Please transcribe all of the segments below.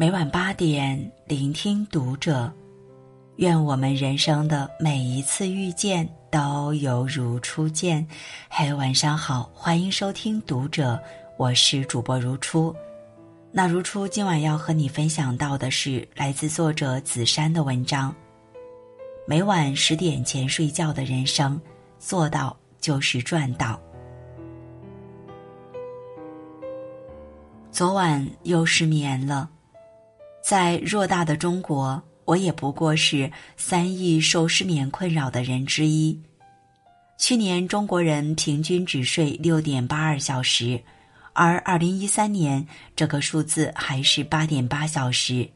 每晚八点，聆听读者。愿我们人生的每一次遇见都犹如初见。嘿，晚上好，欢迎收听读者，我是主播如初。那如初今晚要和你分享到的是来自作者子珊的文章。每晚十点前睡觉的人生，做到就是赚到。昨晚又失眠了。在偌大的中国，我也不过是三亿受失眠困扰的人之一。去年中国人平均只睡六点八二小时，而二零一三年这个数字还是八点八小时。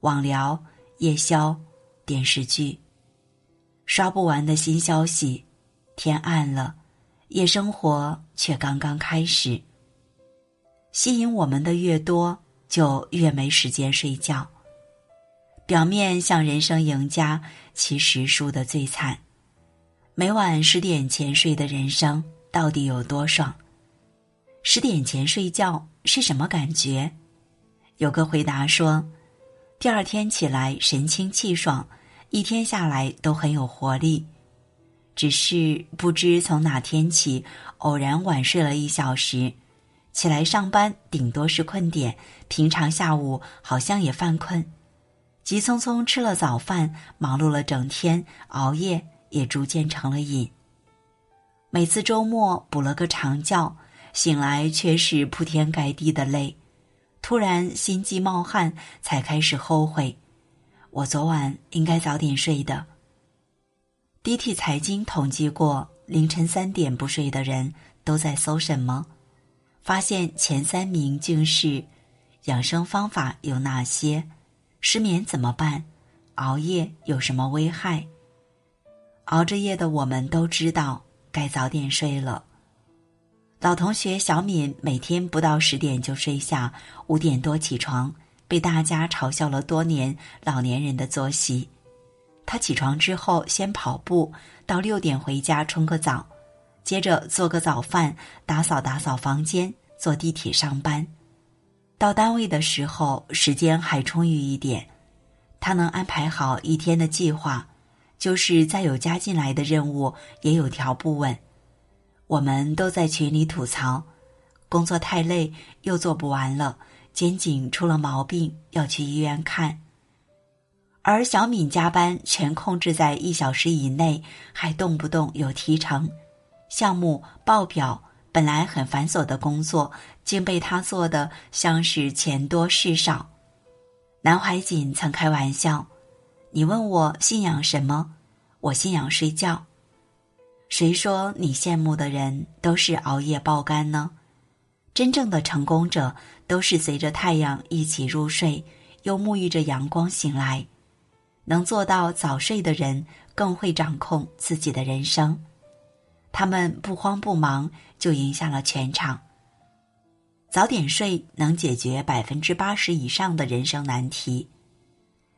网聊、夜宵、电视剧，刷不完的新消息。天暗了，夜生活却刚刚开始。吸引我们的越多。就越没时间睡觉。表面像人生赢家，其实输得最惨。每晚十点前睡的人生到底有多爽？十点前睡觉是什么感觉？有个回答说，第二天起来神清气爽，一天下来都很有活力。只是不知从哪天起，偶然晚睡了一小时。起来上班顶多是困点，平常下午好像也犯困，急匆匆吃了早饭，忙碌了整天，熬夜也逐渐成了瘾。每次周末补了个长觉，醒来却是铺天盖地的累，突然心悸冒汗，才开始后悔，我昨晚应该早点睡的。D T 财经统计过，凌晨三点不睡的人都在搜什么？发现前三名竟是：养生方法有哪些？失眠怎么办？熬夜有什么危害？熬着夜的我们都知道该早点睡了。老同学小敏每天不到十点就睡下，五点多起床，被大家嘲笑了多年老年人的作息。他起床之后先跑步，到六点回家冲个澡。接着做个早饭，打扫打扫房间，坐地铁上班。到单位的时候，时间还充裕一点，他能安排好一天的计划。就是再有加进来的任务，也有条不紊。我们都在群里吐槽，工作太累，又做不完了，肩颈出了毛病，要去医院看。而小敏加班全控制在一小时以内，还动不动有提成。项目报表本来很繁琐的工作，竟被他做的像是钱多事少。南怀瑾曾开玩笑：“你问我信仰什么？我信仰睡觉。”谁说你羡慕的人都是熬夜爆肝呢？真正的成功者都是随着太阳一起入睡，又沐浴着阳光醒来。能做到早睡的人，更会掌控自己的人生。他们不慌不忙就赢下了全场。早点睡能解决百分之八十以上的人生难题。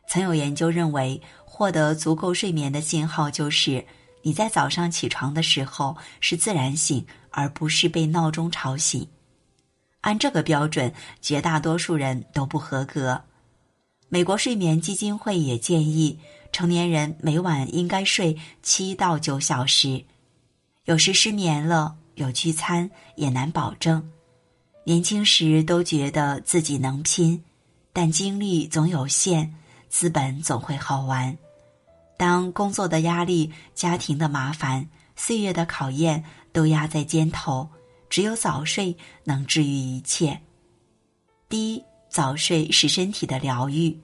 曾有研究认为，获得足够睡眠的信号就是你在早上起床的时候是自然醒，而不是被闹钟吵醒。按这个标准，绝大多数人都不合格。美国睡眠基金会也建议，成年人每晚应该睡七到九小时。有时失眠了，有聚餐也难保证。年轻时都觉得自己能拼，但精力总有限，资本总会耗完。当工作的压力、家庭的麻烦、岁月的考验都压在肩头，只有早睡能治愈一切。第一，早睡是身体的疗愈。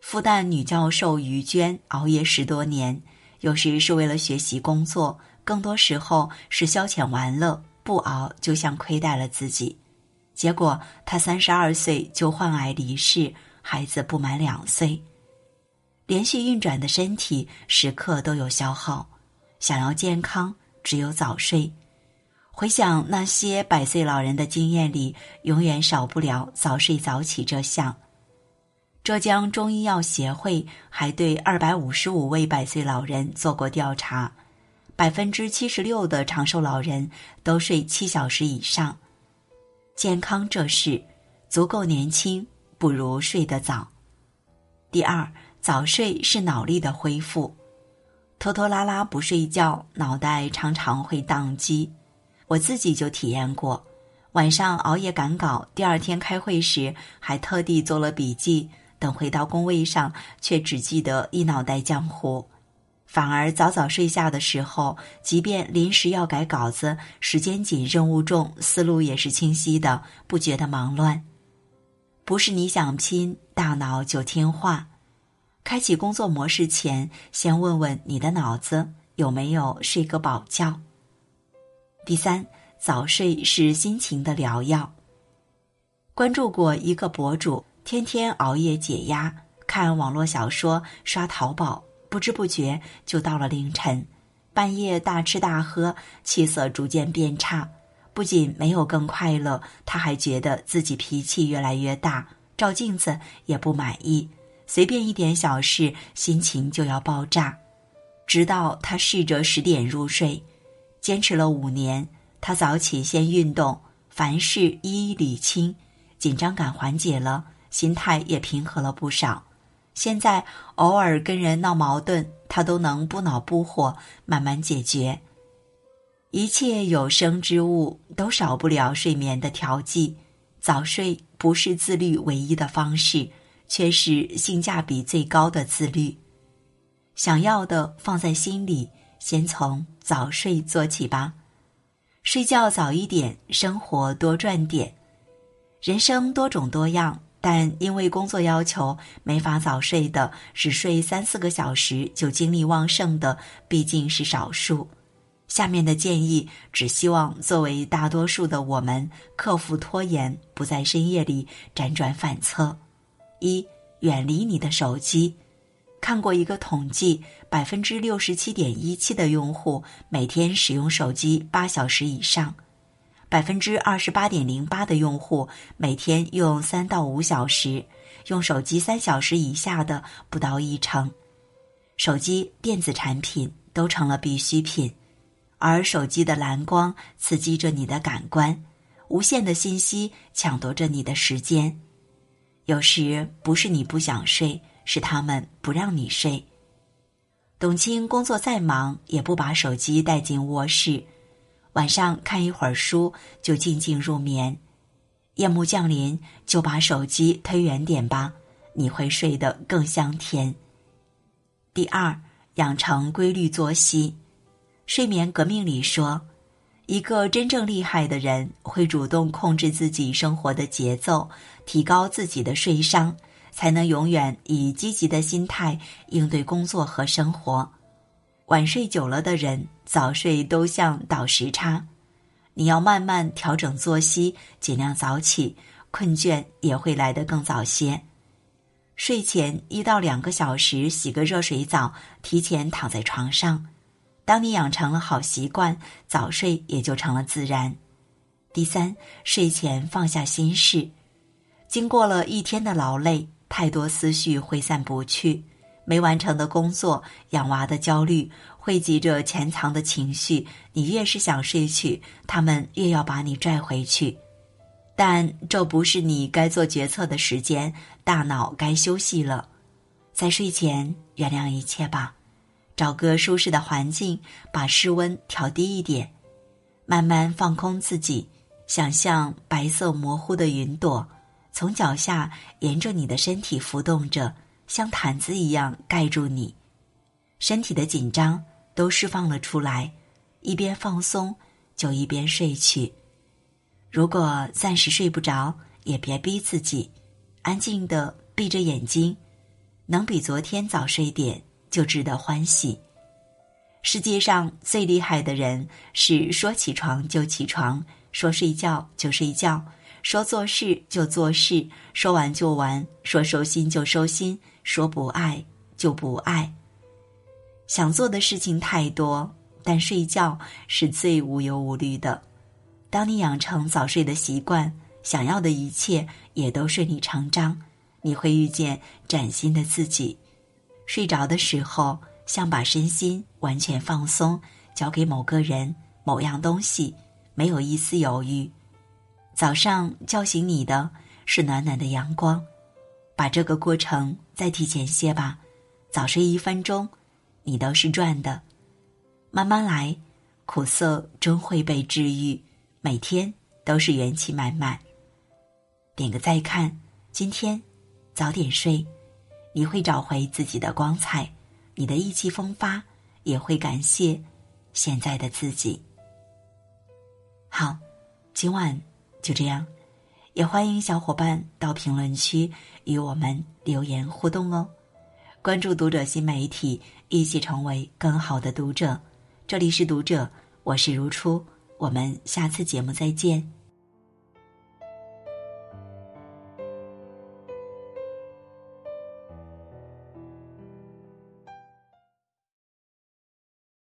复旦女教授于娟熬夜十多年，有时是为了学习工作。更多时候是消遣玩乐，不熬就像亏待了自己。结果他三十二岁就患癌离世，孩子不满两岁。连续运转的身体时刻都有消耗，想要健康，只有早睡。回想那些百岁老人的经验里，永远少不了早睡早起这项。浙江中医药协会还对二百五十五位百岁老人做过调查。百分之七十六的长寿老人都睡七小时以上。健康这事，足够年轻不如睡得早。第二，早睡是脑力的恢复。拖拖拉拉不睡觉，脑袋常常会宕机。我自己就体验过，晚上熬夜赶稿，第二天开会时还特地做了笔记，等回到工位上，却只记得一脑袋浆糊。反而早早睡下的时候，即便临时要改稿子，时间紧、任务重，思路也是清晰的，不觉得忙乱。不是你想拼，大脑就听话。开启工作模式前，先问问你的脑子有没有睡个饱觉。第三，早睡是心情的良药。关注过一个博主，天天熬夜解压，看网络小说，刷淘宝，不知不觉就到了凌晨，半夜大吃大喝，气色逐渐变差。不仅没有更快乐，他还觉得自己脾气越来越大，照镜子也不满意。随便一点小事，心情就要爆炸。直到他试着十点入睡，坚持了五年。他早起先运动，凡事一一理清，紧张感缓解了，心态也平和了不少。现在偶尔跟人闹矛盾，他都能不恼不火，慢慢解决。一切有生之物都少不了睡眠的调剂，早睡不是自律唯一的方式。却是性价比最高的自律。想要的放在心里，先从早睡做起吧。睡觉早一点，生活多赚点。人生多种多样，但因为工作要求没法早睡的，只睡三四个小时就精力旺盛的，毕竟是少数。下面的建议，只希望作为大多数的我们，克服拖延，不在深夜里辗转反侧。一远离你的手机。看过一个统计，百分之六十七点一七的用户每天使用手机八小时以上，百分之二十八点零八的用户每天用三到五小时，用手机三小时以下的不到一成。手机、电子产品都成了必需品，而手机的蓝光刺激着你的感官，无限的信息抢夺着你的时间。有时不是你不想睡，是他们不让你睡。董卿工作再忙，也不把手机带进卧室，晚上看一会儿书就静静入眠。夜幕降临，就把手机推远点吧，你会睡得更香甜。第二，养成规律作息。睡眠革命里说。一个真正厉害的人会主动控制自己生活的节奏，提高自己的睡商，才能永远以积极的心态应对工作和生活。晚睡久了的人，早睡都像倒时差。你要慢慢调整作息，尽量早起，困倦也会来得更早些。睡前一到两个小时洗个热水澡，提前躺在床上。当你养成了好习惯，早睡也就成了自然。第三，睡前放下心事。经过了一天的劳累，太多思绪挥散不去，没完成的工作、养娃的焦虑、汇集着潜藏的情绪，你越是想睡去，他们越要把你拽回去。但这不是你该做决策的时间，大脑该休息了。在睡前，原谅一切吧。找个舒适的环境，把室温调低一点，慢慢放空自己，想象白色模糊的云朵从脚下沿着你的身体浮动着，像毯子一样盖住你，身体的紧张都释放了出来，一边放松就一边睡去。如果暂时睡不着，也别逼自己，安静的闭着眼睛，能比昨天早睡点。就值得欢喜。世界上最厉害的人是说起床就起床，说睡觉就睡觉，说做事就做事，说完就完，说收心就收心，说不爱就不爱。想做的事情太多，但睡觉是最无忧无虑的。当你养成早睡的习惯，想要的一切也都顺理成章，你会遇见崭新的自己。睡着的时候，像把身心完全放松，交给某个人、某样东西，没有一丝犹豫。早上叫醒你的是暖暖的阳光，把这个过程再提前些吧，早睡一分钟，你都是赚的。慢慢来，苦涩终会被治愈，每天都是元气满满。点个再看，今天早点睡，你会找回自己的光彩，你的意气风发，也会感谢现在的自己。好，今晚就这样，也欢迎小伙伴到评论区与我们留言互动哦。关注读者新媒体，一起成为更好的读者。这里是读者，我是如初，我们下次节目再见。